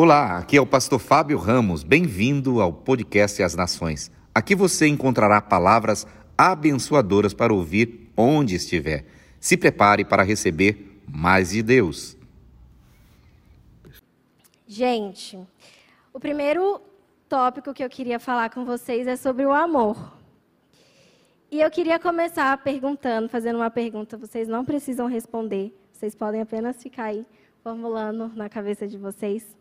Olá, aqui é o pastor Fábio Ramos. Bem-vindo ao podcast As Nações. Aqui você encontrará palavras abençoadoras para ouvir onde estiver. Se prepare para receber mais de Deus. Gente, o primeiro tópico que eu queria falar com vocês é sobre o amor. E eu queria começar perguntando, fazendo uma pergunta. Vocês não precisam responder, vocês podem apenas ficar aí formulando na cabeça de vocês.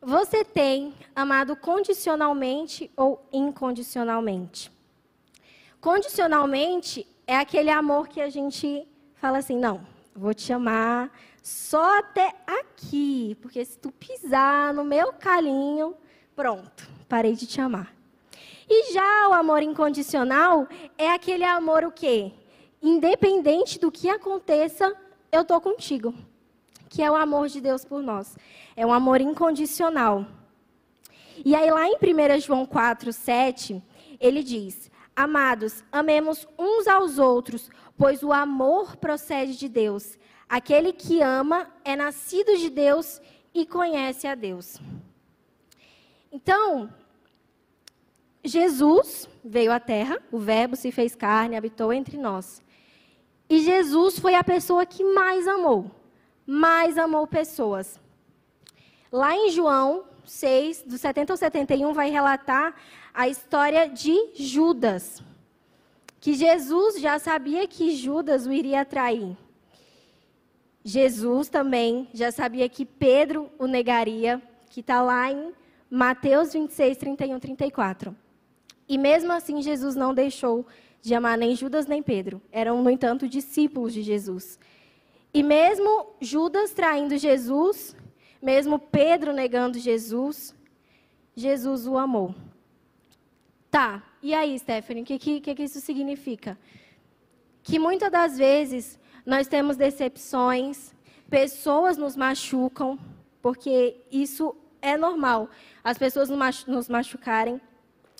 Você tem amado condicionalmente ou incondicionalmente? Condicionalmente é aquele amor que a gente fala assim: não, vou te amar só até aqui, porque se tu pisar no meu calinho, pronto, parei de te amar. E já o amor incondicional é aquele amor o quê? Independente do que aconteça, eu tô contigo que é o amor de Deus por nós. É um amor incondicional. E aí, lá em 1 João 4, 7, ele diz: Amados, amemos uns aos outros, pois o amor procede de Deus. Aquele que ama é nascido de Deus e conhece a Deus. Então, Jesus veio à Terra, o Verbo se fez carne, habitou entre nós. E Jesus foi a pessoa que mais amou mais amou pessoas. Lá em João 6, do 70 ao 71, vai relatar a história de Judas. Que Jesus já sabia que Judas o iria trair. Jesus também já sabia que Pedro o negaria, que está lá em Mateus 26, 31, 34. E mesmo assim, Jesus não deixou de amar nem Judas nem Pedro. Eram, no entanto, discípulos de Jesus. E mesmo Judas traindo Jesus, mesmo Pedro negando Jesus, Jesus o amou. Tá, e aí, Stephanie, o que, que, que isso significa? Que muitas das vezes nós temos decepções, pessoas nos machucam, porque isso é normal, as pessoas nos machucarem.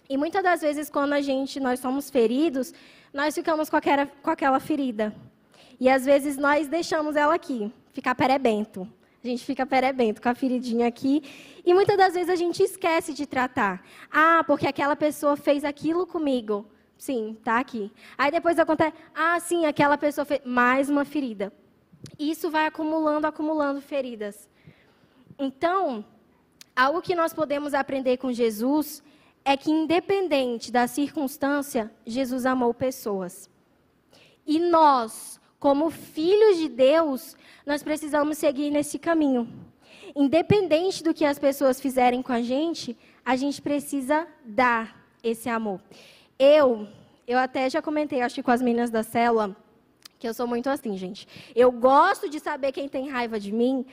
E muitas das vezes, quando a gente, nós somos feridos, nós ficamos com aquela, com aquela ferida. E às vezes nós deixamos ela aqui, ficar perebento. A gente fica perebento com a feridinha aqui. E muitas das vezes a gente esquece de tratar. Ah, porque aquela pessoa fez aquilo comigo. Sim, tá aqui. Aí depois acontece, ah, sim, aquela pessoa fez mais uma ferida. Isso vai acumulando, acumulando feridas. Então, algo que nós podemos aprender com Jesus é que, independente da circunstância, Jesus amou pessoas. E nós, como filhos de Deus, nós precisamos seguir nesse caminho. Independente do que as pessoas fizerem com a gente, a gente precisa dar esse amor. Eu, eu até já comentei, acho que com as meninas da célula, que eu sou muito assim, gente. Eu gosto de saber quem tem raiva de mim,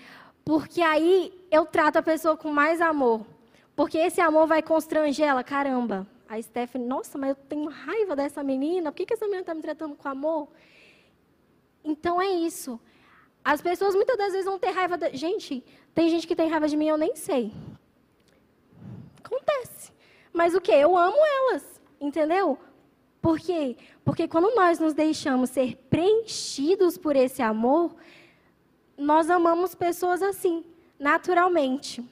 porque aí eu trato a pessoa com mais amor. Porque esse amor vai constranger ela. Caramba, a Stephanie, nossa, mas eu tenho raiva dessa menina, por que, que essa menina está me tratando com amor? Então é isso. As pessoas muitas das vezes vão ter raiva da. Gente, tem gente que tem raiva de mim, eu nem sei. Acontece. Mas o que? Eu amo elas. Entendeu? Por quê? Porque quando nós nos deixamos ser preenchidos por esse amor, nós amamos pessoas assim, naturalmente.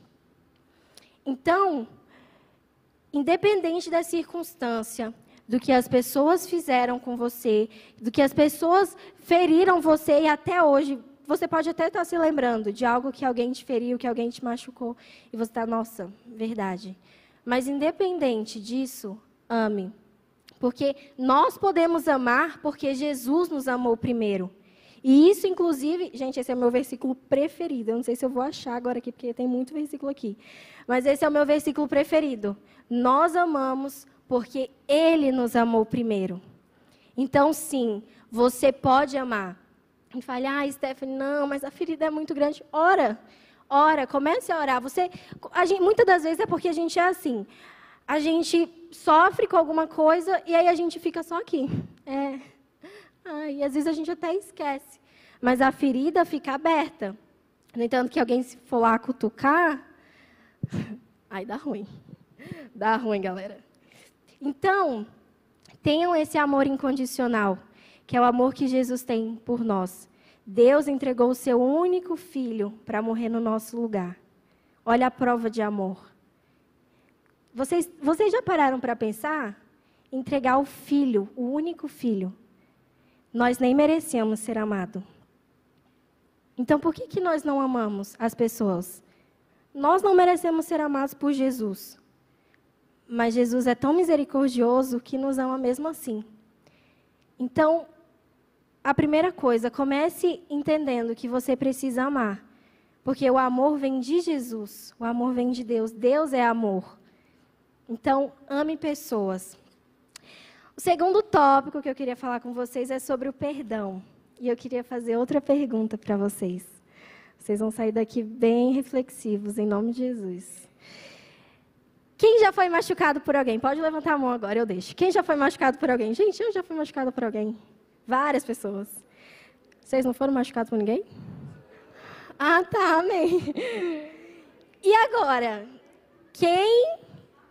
Então, independente da circunstância, do que as pessoas fizeram com você, do que as pessoas feriram você e até hoje você pode até estar se lembrando de algo que alguém te feriu, que alguém te machucou e você está, nossa, verdade. Mas independente disso, ame. Porque nós podemos amar porque Jesus nos amou primeiro. E isso, inclusive, gente, esse é o meu versículo preferido. Eu não sei se eu vou achar agora aqui, porque tem muito versículo aqui. Mas esse é o meu versículo preferido. Nós amamos porque Ele nos amou primeiro. Então, sim, você pode amar. E fale, ah, Stephanie, não, mas a ferida é muito grande. Ora, ora, comece a orar. Você, a gente, muitas das vezes é porque a gente é assim. A gente sofre com alguma coisa e aí a gente fica só aqui. É. E às vezes a gente até esquece. Mas a ferida fica aberta. No entanto, que alguém se for lá cutucar, aí dá ruim. Dá ruim, galera. Então, tenham esse amor incondicional, que é o amor que Jesus tem por nós. Deus entregou o seu único filho para morrer no nosso lugar. Olha a prova de amor. Vocês, vocês já pararam para pensar? Entregar o filho, o único filho. Nós nem merecíamos ser amados. Então, por que, que nós não amamos as pessoas? Nós não merecemos ser amados por Jesus. Mas Jesus é tão misericordioso que nos ama mesmo assim. Então, a primeira coisa, comece entendendo que você precisa amar. Porque o amor vem de Jesus, o amor vem de Deus. Deus é amor. Então, ame pessoas. O segundo tópico que eu queria falar com vocês é sobre o perdão. E eu queria fazer outra pergunta para vocês. Vocês vão sair daqui bem reflexivos, em nome de Jesus. Quem já foi machucado por alguém? Pode levantar a mão agora, eu deixo. Quem já foi machucado por alguém? Gente, eu já fui machucado por alguém. Várias pessoas. Vocês não foram machucados por ninguém? Ah, tá, amém. E agora? Quem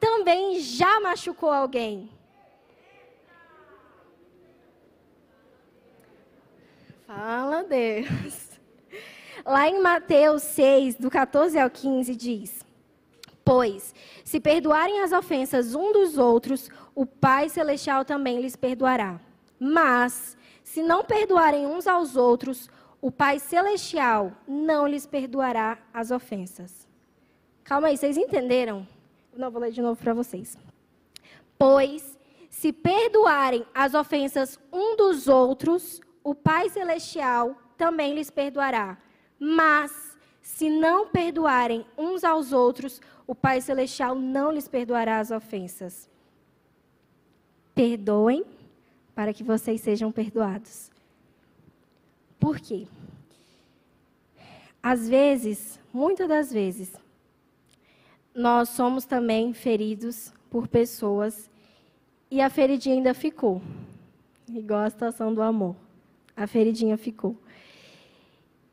também já machucou alguém? Fala, Deus. Lá em Mateus 6, do 14 ao 15, diz: Pois, se perdoarem as ofensas um dos outros, o Pai Celestial também lhes perdoará. Mas, se não perdoarem uns aos outros, o Pai Celestial não lhes perdoará as ofensas. Calma aí, vocês entenderam? Não, vou ler de novo para vocês. Pois, se perdoarem as ofensas um dos outros, o Pai Celestial também lhes perdoará. Mas, se não perdoarem uns aos outros, o Pai Celestial não lhes perdoará as ofensas. Perdoem para que vocês sejam perdoados. Por quê? Às vezes, muitas das vezes, nós somos também feridos por pessoas e a feridinha ainda ficou. Igual a situação do amor. A feridinha ficou.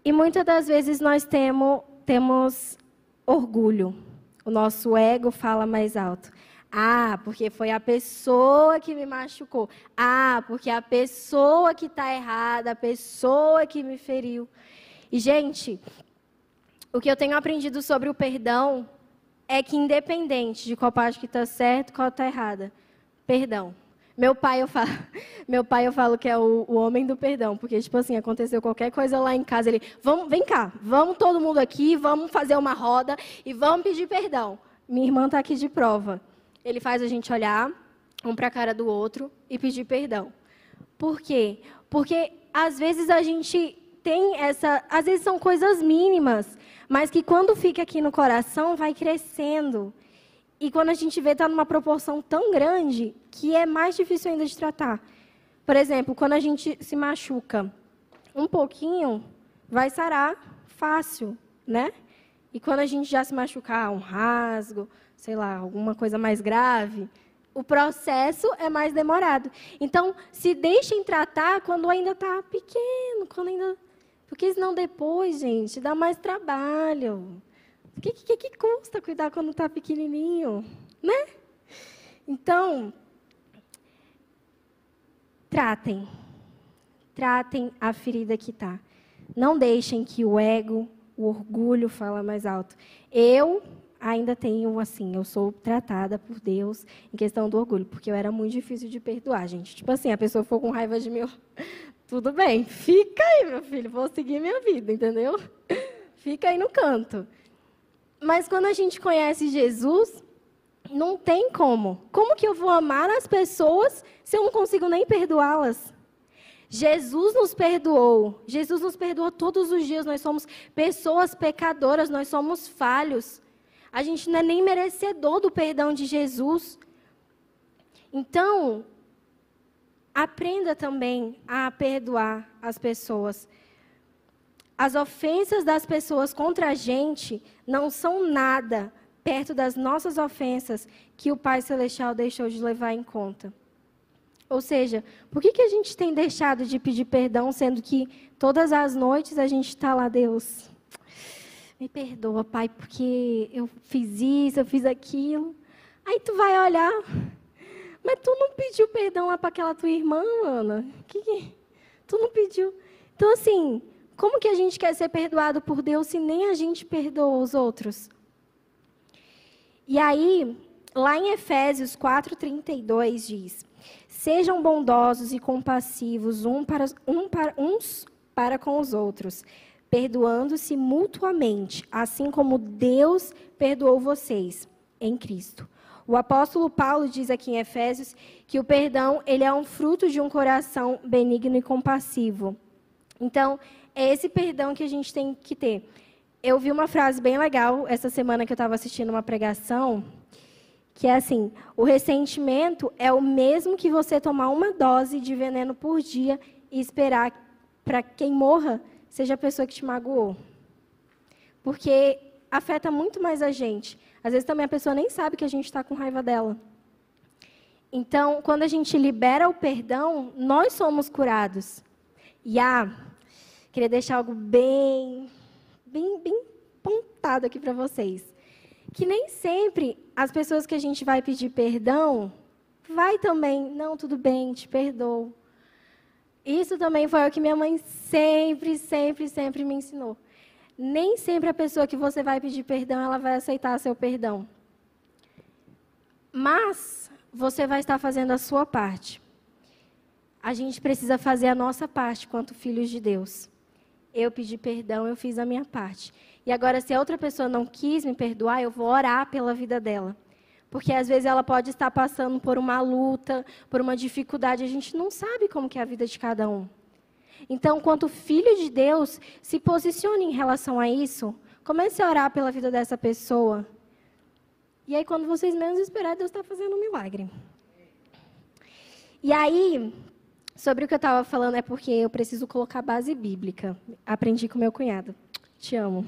E muitas das vezes nós temos, temos orgulho. O nosso ego fala mais alto. Ah, porque foi a pessoa que me machucou. Ah, porque a pessoa que está errada, a pessoa que me feriu. E, gente, o que eu tenho aprendido sobre o perdão é que, independente de qual parte que está certo, qual está errada, perdão. Meu pai, eu falo, meu pai, eu falo que é o, o, homem do perdão, porque, tipo assim, aconteceu qualquer coisa lá em casa, ele, vamos, vem cá, vamos todo mundo aqui, vamos fazer uma roda e vamos pedir perdão. Minha irmã está aqui de prova. Ele faz a gente olhar um para a cara do outro e pedir perdão. Por quê? Porque às vezes a gente tem essa, às vezes são coisas mínimas, mas que quando fica aqui no coração vai crescendo. E quando a gente vê, está numa proporção tão grande que é mais difícil ainda de tratar. Por exemplo, quando a gente se machuca um pouquinho, vai sarar fácil, né? E quando a gente já se machucar, um rasgo, sei lá, alguma coisa mais grave, o processo é mais demorado. Então, se deixem tratar quando ainda está pequeno, quando ainda. Porque senão depois, gente, dá mais trabalho. O que, que, que custa cuidar quando está pequenininho? Né? Então, tratem. Tratem a ferida que está. Não deixem que o ego, o orgulho fala mais alto. Eu ainda tenho, assim, eu sou tratada por Deus em questão do orgulho, porque eu era muito difícil de perdoar, gente. Tipo assim, a pessoa for com raiva de mim, tudo bem, fica aí, meu filho, vou seguir minha vida, entendeu? Fica aí no canto. Mas quando a gente conhece Jesus, não tem como. Como que eu vou amar as pessoas se eu não consigo nem perdoá-las? Jesus nos perdoou. Jesus nos perdoa todos os dias. Nós somos pessoas pecadoras, nós somos falhos. A gente não é nem merecedor do perdão de Jesus. Então, aprenda também a perdoar as pessoas. As ofensas das pessoas contra a gente não são nada perto das nossas ofensas que o Pai Celestial deixou de levar em conta. Ou seja, por que, que a gente tem deixado de pedir perdão, sendo que todas as noites a gente está lá, Deus, me perdoa, Pai, porque eu fiz isso, eu fiz aquilo. Aí tu vai olhar, mas tu não pediu perdão lá para aquela tua irmã, Ana? Que, que tu não pediu? Então, assim, como que a gente quer ser perdoado por Deus se nem a gente perdoa os outros? E aí, lá em Efésios 4:32 diz: Sejam bondosos e compassivos um para, um para, uns para com os outros, perdoando-se mutuamente, assim como Deus perdoou vocês em Cristo. O apóstolo Paulo diz aqui em Efésios que o perdão ele é um fruto de um coração benigno e compassivo. Então, é esse perdão que a gente tem que ter. Eu vi uma frase bem legal essa semana que eu estava assistindo uma pregação, que é assim: o ressentimento é o mesmo que você tomar uma dose de veneno por dia e esperar para quem morra seja a pessoa que te magoou. Porque afeta muito mais a gente. Às vezes também a pessoa nem sabe que a gente está com raiva dela. Então, quando a gente libera o perdão, nós somos curados. E ah, queria deixar algo bem, bem, bem pontado aqui para vocês. Que nem sempre as pessoas que a gente vai pedir perdão vai também, não, tudo bem, te perdoo. Isso também foi o que minha mãe sempre, sempre, sempre me ensinou. Nem sempre a pessoa que você vai pedir perdão, ela vai aceitar seu perdão. Mas você vai estar fazendo a sua parte. A gente precisa fazer a nossa parte quanto filhos de Deus. Eu pedi perdão, eu fiz a minha parte. E agora, se a outra pessoa não quis me perdoar, eu vou orar pela vida dela. Porque às vezes ela pode estar passando por uma luta, por uma dificuldade, a gente não sabe como é a vida de cada um. Então, quanto filho de Deus, se posicione em relação a isso. Comece a orar pela vida dessa pessoa. E aí, quando vocês menos esperarem, Deus está fazendo um milagre. E aí, sobre o que eu estava falando, é porque eu preciso colocar base bíblica. Aprendi com meu cunhado. Te amo.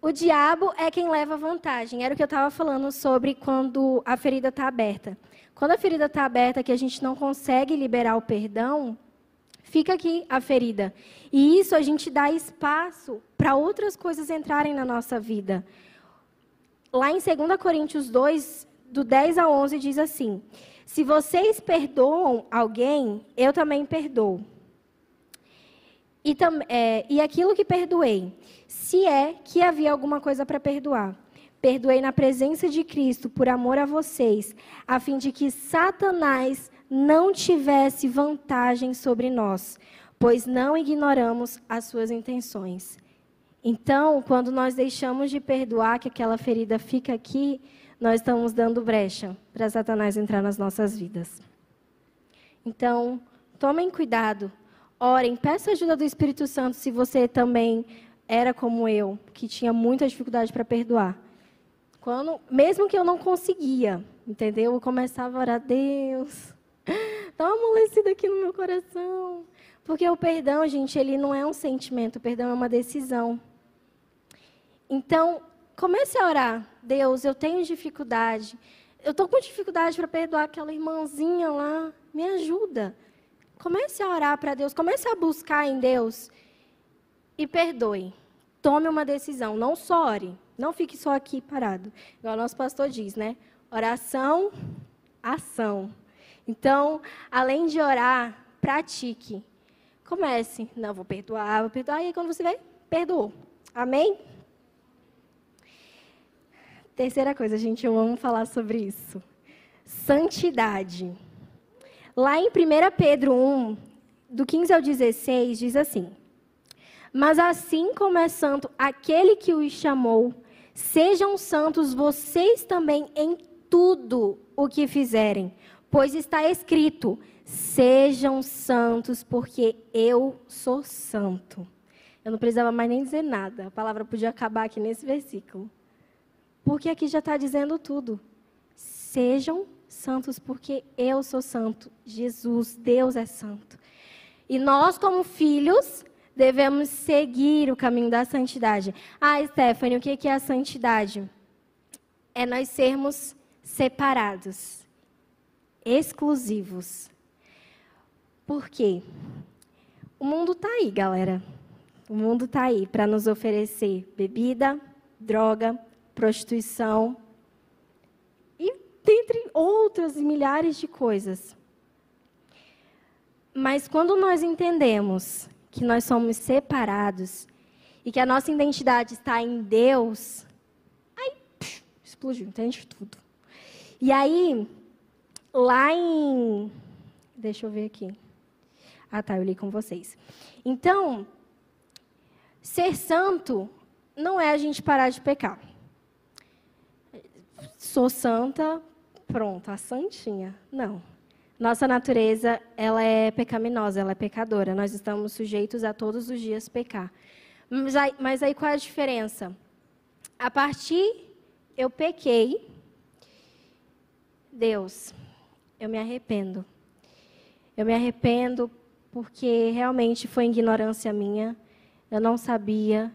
O diabo é quem leva vantagem. Era o que eu estava falando sobre quando a ferida está aberta. Quando a ferida está aberta, que a gente não consegue liberar o perdão, fica aqui a ferida. E isso a gente dá espaço para outras coisas entrarem na nossa vida. Lá em 2 Coríntios 2, do 10 a 11, diz assim: Se vocês perdoam alguém, eu também perdoo. E, tam, é, e aquilo que perdoei, se é que havia alguma coisa para perdoar, perdoei na presença de Cristo por amor a vocês, a fim de que Satanás não tivesse vantagem sobre nós, pois não ignoramos as suas intenções. Então, quando nós deixamos de perdoar, que aquela ferida fica aqui, nós estamos dando brecha para Satanás entrar nas nossas vidas. Então, tomem cuidado Orem, peça ajuda do Espírito Santo se você também era como eu, que tinha muita dificuldade para perdoar. Quando, mesmo que eu não conseguia, entendeu? Eu começava a orar, Deus, dá uma amolecida aqui no meu coração. Porque o perdão, gente, ele não é um sentimento, o perdão é uma decisão. Então, comece a orar. Deus, eu tenho dificuldade. Eu estou com dificuldade para perdoar aquela irmãzinha lá. Me ajuda. Comece a orar para Deus, comece a buscar em Deus e perdoe. Tome uma decisão, não só ore, não fique só aqui parado. Igual o nosso pastor diz, né? Oração, ação. Então, além de orar, pratique. Comece. Não, vou perdoar, vou perdoar. E aí, quando você vê, perdoou. Amém? Terceira coisa, gente, eu amo falar sobre isso. Santidade. Lá em 1 Pedro 1, do 15 ao 16, diz assim: Mas assim como é santo aquele que os chamou, sejam santos vocês também em tudo o que fizerem, pois está escrito: Sejam santos, porque eu sou santo. Eu não precisava mais nem dizer nada, a palavra podia acabar aqui nesse versículo. Porque aqui já está dizendo tudo. Sejam santos porque eu sou santo. Jesus, Deus é santo. E nós, como filhos, devemos seguir o caminho da santidade. Ah, Stephanie, o que é a santidade? É nós sermos separados, exclusivos. Por quê? O mundo está aí, galera. O mundo está aí para nos oferecer bebida, droga, prostituição, dentre outras milhares de coisas. Mas quando nós entendemos que nós somos separados e que a nossa identidade está em Deus, aí pff, explodiu, entende tudo. E aí, lá em. Deixa eu ver aqui. Ah, tá, eu li com vocês. Então, ser santo não é a gente parar de pecar. Sou santa, pronto, a santinha. Não. Nossa natureza, ela é pecaminosa, ela é pecadora. Nós estamos sujeitos a todos os dias pecar. Mas aí, mas aí qual é a diferença? A partir eu pequei, Deus, eu me arrependo. Eu me arrependo porque realmente foi ignorância minha. Eu não sabia.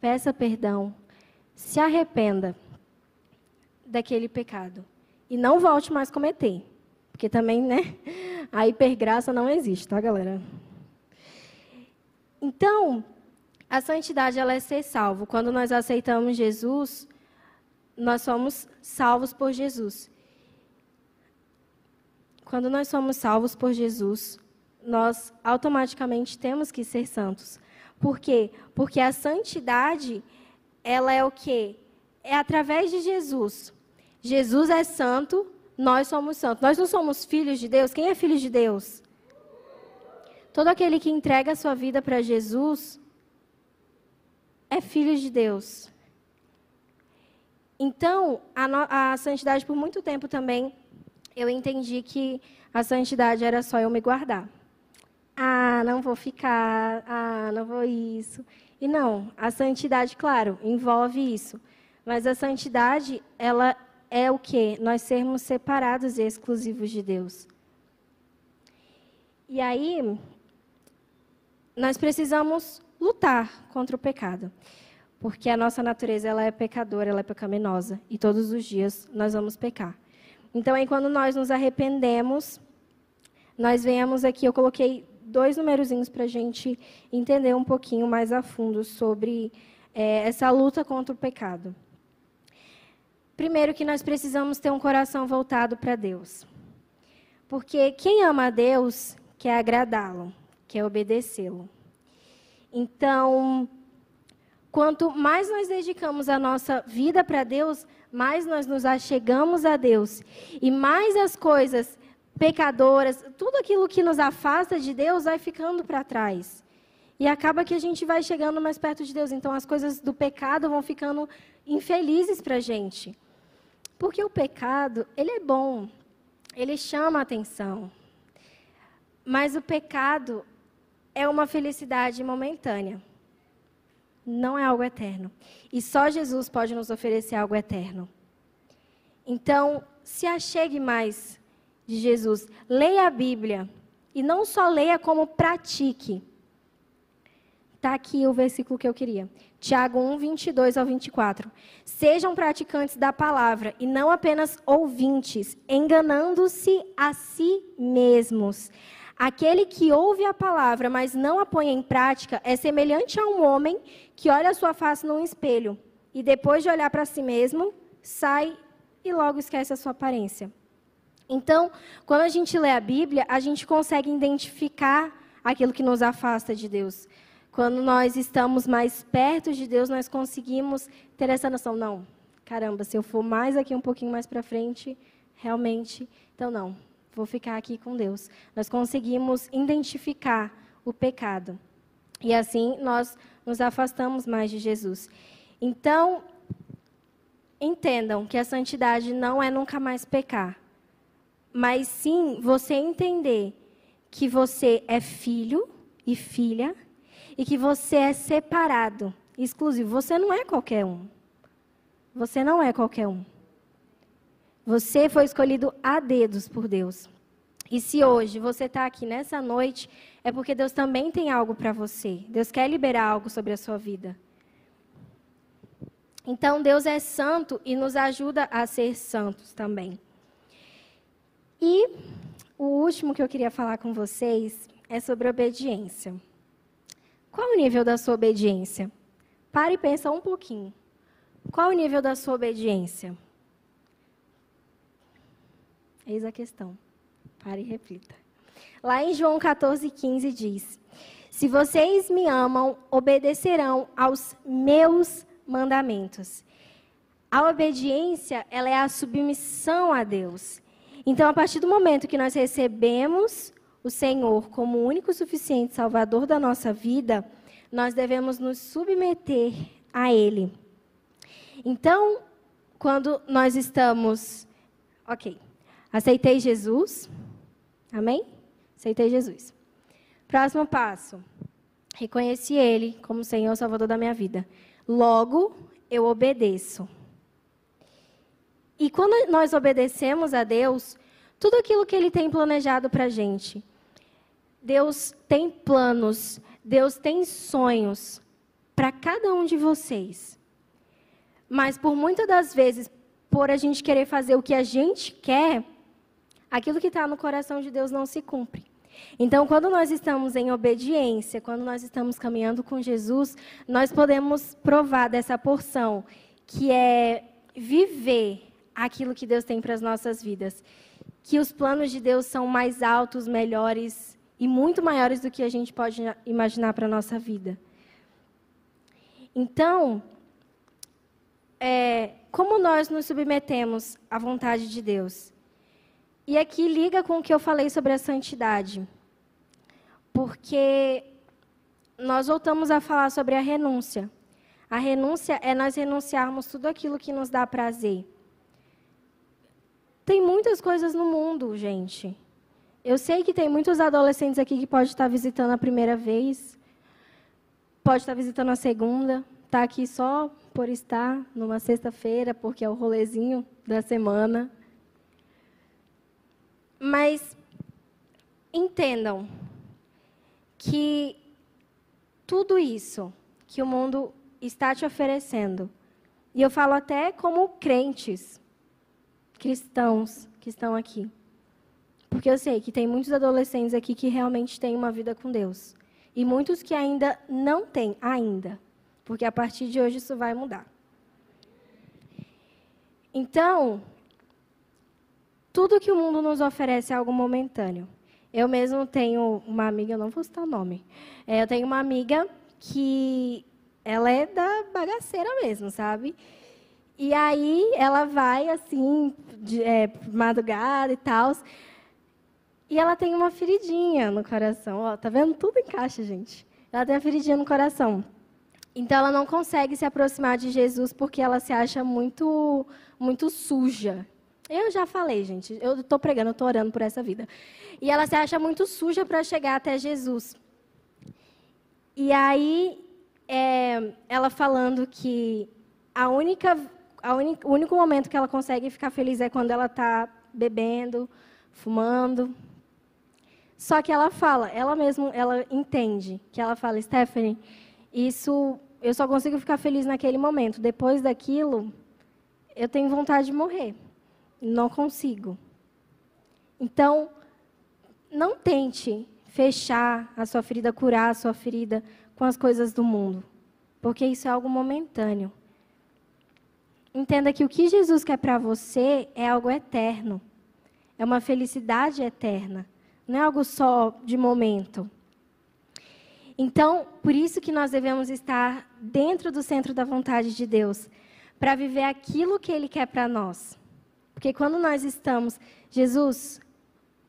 Peça perdão. Se arrependa daquele pecado e não volte mais a cometer. Porque também, né? A hipergraça não existe, tá, galera? Então, a santidade ela é ser salvo. Quando nós aceitamos Jesus, nós somos salvos por Jesus. Quando nós somos salvos por Jesus, nós automaticamente temos que ser santos. Por quê? Porque a santidade, ela é o quê? É através de Jesus. Jesus é santo, nós somos santos. Nós não somos filhos de Deus. Quem é filho de Deus? Todo aquele que entrega a sua vida para Jesus é filho de Deus. Então, a, no, a, santidade, por muito tempo também, eu entendi que a santidade era só eu me guardar. Ah, não vou ficar. Ah, não vou isso. E não, a santidade, claro, envolve isso. Mas a santidade, ela é o que? Nós sermos separados e exclusivos de Deus. E aí, nós precisamos lutar contra o pecado. Porque a nossa natureza ela é pecadora, ela é pecaminosa. E todos os dias nós vamos pecar. Então, aí, quando nós nos arrependemos, nós venhamos aqui, eu coloquei dois numerozinhos para a gente entender um pouquinho mais a fundo sobre é, essa luta contra o pecado. Primeiro, que nós precisamos ter um coração voltado para Deus. Porque quem ama a Deus quer agradá-lo, quer obedecê-lo. Então, quanto mais nós dedicamos a nossa vida para Deus, mais nós nos achegamos a Deus. E mais as coisas pecadoras, tudo aquilo que nos afasta de Deus vai ficando para trás. E acaba que a gente vai chegando mais perto de Deus. Então, as coisas do pecado vão ficando infelizes para a gente. Porque o pecado, ele é bom, ele chama a atenção. Mas o pecado é uma felicidade momentânea. Não é algo eterno. E só Jesus pode nos oferecer algo eterno. Então, se achegue mais de Jesus. Leia a Bíblia. E não só leia, como pratique. Está aqui o versículo que eu queria. Tiago 1, 22 ao 24. Sejam praticantes da palavra e não apenas ouvintes, enganando-se a si mesmos. Aquele que ouve a palavra, mas não a põe em prática, é semelhante a um homem que olha a sua face num espelho e depois de olhar para si mesmo, sai e logo esquece a sua aparência. Então, quando a gente lê a Bíblia, a gente consegue identificar aquilo que nos afasta de Deus. Quando nós estamos mais perto de Deus, nós conseguimos ter essa noção. Não, caramba, se eu for mais aqui um pouquinho mais para frente, realmente, então não, vou ficar aqui com Deus. Nós conseguimos identificar o pecado. E assim nós nos afastamos mais de Jesus. Então, entendam que a santidade não é nunca mais pecar, mas sim você entender que você é filho e filha e que você é separado, exclusivo. Você não é qualquer um. Você não é qualquer um. Você foi escolhido a dedos por Deus. E se hoje você está aqui nessa noite, é porque Deus também tem algo para você. Deus quer liberar algo sobre a sua vida. Então, Deus é santo e nos ajuda a ser santos também. E o último que eu queria falar com vocês é sobre obediência. Qual o nível da sua obediência? Pare e pensa um pouquinho. Qual o nível da sua obediência? Eis a questão. Pare e reflita. Lá em João 14, 15 diz: Se vocês me amam, obedecerão aos meus mandamentos. A obediência, ela é a submissão a Deus. Então, a partir do momento que nós recebemos o Senhor como o único suficiente Salvador da nossa vida, nós devemos nos submeter a Ele. Então, quando nós estamos. Ok. Aceitei Jesus. Amém? Aceitei Jesus. Próximo passo. Reconheci Ele como Senhor Salvador da minha vida. Logo, eu obedeço. E quando nós obedecemos a Deus, tudo aquilo que Ele tem planejado para a gente, Deus tem planos, Deus tem sonhos para cada um de vocês. Mas por muitas das vezes, por a gente querer fazer o que a gente quer, aquilo que está no coração de Deus não se cumpre. Então, quando nós estamos em obediência, quando nós estamos caminhando com Jesus, nós podemos provar dessa porção, que é viver aquilo que Deus tem para as nossas vidas. Que os planos de Deus são mais altos, melhores e muito maiores do que a gente pode imaginar para a nossa vida. Então, é, como nós nos submetemos à vontade de Deus? E aqui liga com o que eu falei sobre a santidade. Porque nós voltamos a falar sobre a renúncia. A renúncia é nós renunciarmos tudo aquilo que nos dá prazer. Tem muitas coisas no mundo, gente. Eu sei que tem muitos adolescentes aqui que pode estar visitando a primeira vez, pode estar visitando a segunda, está aqui só por estar numa sexta-feira, porque é o rolezinho da semana. Mas entendam que tudo isso que o mundo está te oferecendo, e eu falo até como crentes, cristãos que estão aqui, porque eu sei que tem muitos adolescentes aqui que realmente têm uma vida com Deus, e muitos que ainda não têm, ainda, porque a partir de hoje isso vai mudar. Então, tudo que o mundo nos oferece é algo momentâneo. Eu mesmo tenho uma amiga, eu não vou citar o nome. É, eu tenho uma amiga que ela é da bagaceira mesmo, sabe? E aí ela vai assim, de, é, madrugada e tal. E ela tem uma feridinha no coração. Ó, tá vendo? Tudo encaixa, gente. Ela tem uma feridinha no coração. Então ela não consegue se aproximar de Jesus porque ela se acha muito, muito suja. Eu já falei, gente, eu estou pregando, eu estou orando por essa vida. E ela se acha muito suja para chegar até Jesus. E aí, é, ela falando que a única, a o único momento que ela consegue ficar feliz é quando ela está bebendo, fumando. Só que ela fala, ela mesma, ela entende, que ela fala, Stephanie, isso, eu só consigo ficar feliz naquele momento. Depois daquilo, eu tenho vontade de morrer. Não consigo. Então, não tente fechar a sua ferida, curar a sua ferida com as coisas do mundo, porque isso é algo momentâneo. Entenda que o que Jesus quer para você é algo eterno. É uma felicidade eterna. Não é algo só de momento. Então, por isso que nós devemos estar dentro do centro da vontade de Deus, para viver aquilo que Ele quer para nós. Porque quando nós estamos, Jesus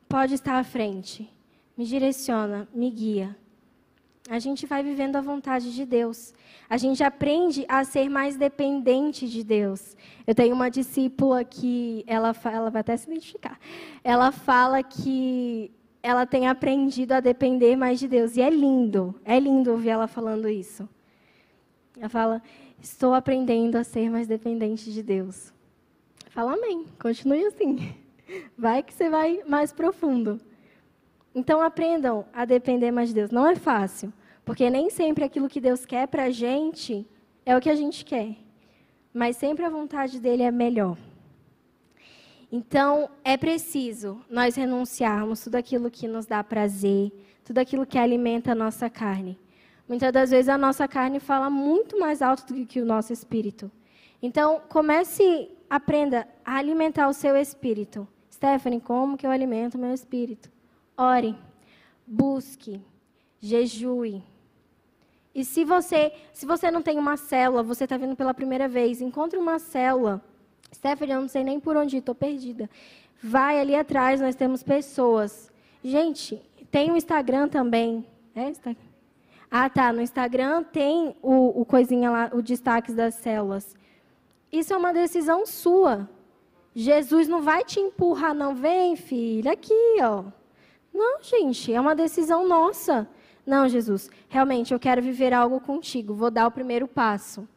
pode estar à frente, me direciona, me guia. A gente vai vivendo a vontade de Deus. A gente aprende a ser mais dependente de Deus. Eu tenho uma discípula que ela, ela vai até se identificar. Ela fala que ela tem aprendido a depender mais de Deus. E é lindo, é lindo ouvir ela falando isso. Ela fala: Estou aprendendo a ser mais dependente de Deus. Fala amém. Continue assim. Vai que você vai mais profundo. Então aprendam a depender mais de Deus. Não é fácil, porque nem sempre aquilo que Deus quer para a gente é o que a gente quer. Mas sempre a vontade dele é melhor. Então, é preciso nós renunciarmos tudo aquilo que nos dá prazer, tudo aquilo que alimenta a nossa carne. Muitas das vezes a nossa carne fala muito mais alto do que o nosso espírito. Então, comece aprenda a alimentar o seu espírito. Stephanie, como que eu alimento o meu espírito? Ore, busque, jejue. E se você, se você não tem uma célula, você está vindo pela primeira vez, encontre uma célula. Stephanie, eu não sei nem por onde, estou perdida. Vai ali atrás, nós temos pessoas. Gente, tem o Instagram também. É Instagram? Ah, tá. No Instagram tem o, o coisinha lá, o destaque das células. Isso é uma decisão sua. Jesus não vai te empurrar, não. Vem, filha, aqui, ó. Não, gente, é uma decisão nossa. Não, Jesus, realmente eu quero viver algo contigo, vou dar o primeiro passo.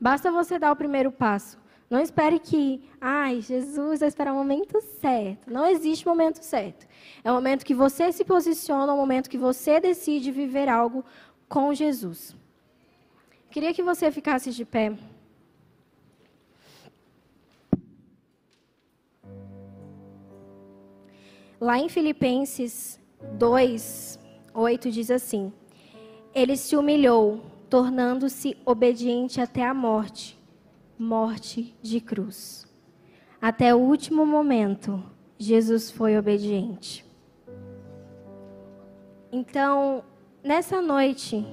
Basta você dar o primeiro passo. Não espere que, ai, Jesus vai esperar o momento certo. Não existe momento certo. É o momento que você se posiciona, é o momento que você decide viver algo com Jesus. Queria que você ficasse de pé. Lá em Filipenses 2, 8 diz assim: Ele se humilhou, tornando-se obediente até a morte morte de cruz. Até o último momento, Jesus foi obediente. Então, nessa noite,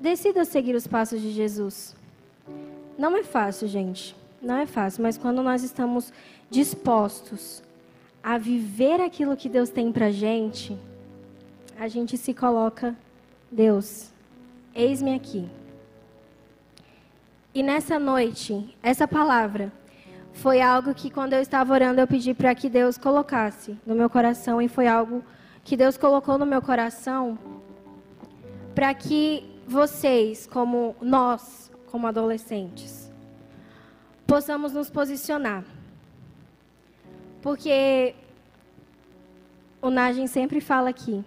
decida seguir os passos de Jesus. Não é fácil, gente. Não é fácil, mas quando nós estamos dispostos a viver aquilo que Deus tem para gente, a gente se coloca, Deus, eis-me aqui. E nessa noite, essa palavra foi algo que quando eu estava orando eu pedi para que Deus colocasse no meu coração e foi algo que Deus colocou no meu coração para que vocês, como nós, como adolescentes, possamos nos posicionar. Porque o Nagem sempre fala aqui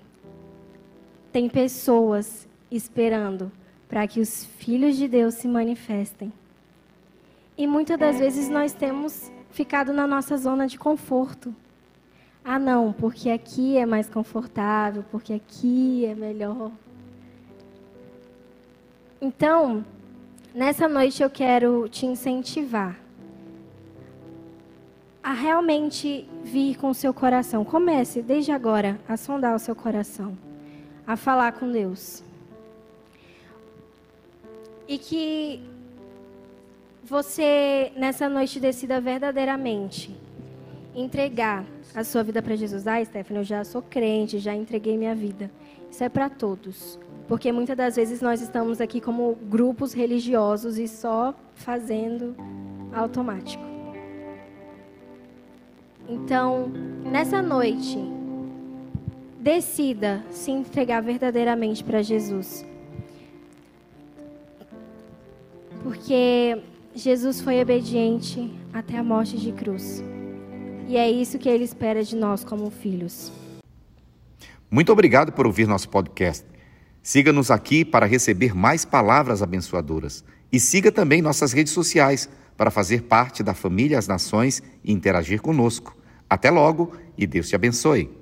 tem pessoas esperando para que os filhos de Deus se manifestem. E muitas das vezes nós temos ficado na nossa zona de conforto. Ah, não, porque aqui é mais confortável, porque aqui é melhor. Então, nessa noite eu quero te incentivar a realmente vir com o seu coração. Comece desde agora a sondar o seu coração a falar com Deus. E que você, nessa noite, decida verdadeiramente entregar a sua vida para Jesus. Ah, Stephanie, eu já sou crente, já entreguei minha vida. Isso é para todos. Porque muitas das vezes nós estamos aqui como grupos religiosos e só fazendo automático. Então, nessa noite, decida se entregar verdadeiramente para Jesus. Porque Jesus foi obediente até a morte de cruz. E é isso que ele espera de nós como filhos. Muito obrigado por ouvir nosso podcast. Siga-nos aqui para receber mais palavras abençoadoras. E siga também nossas redes sociais para fazer parte da família As Nações e interagir conosco. Até logo e Deus te abençoe.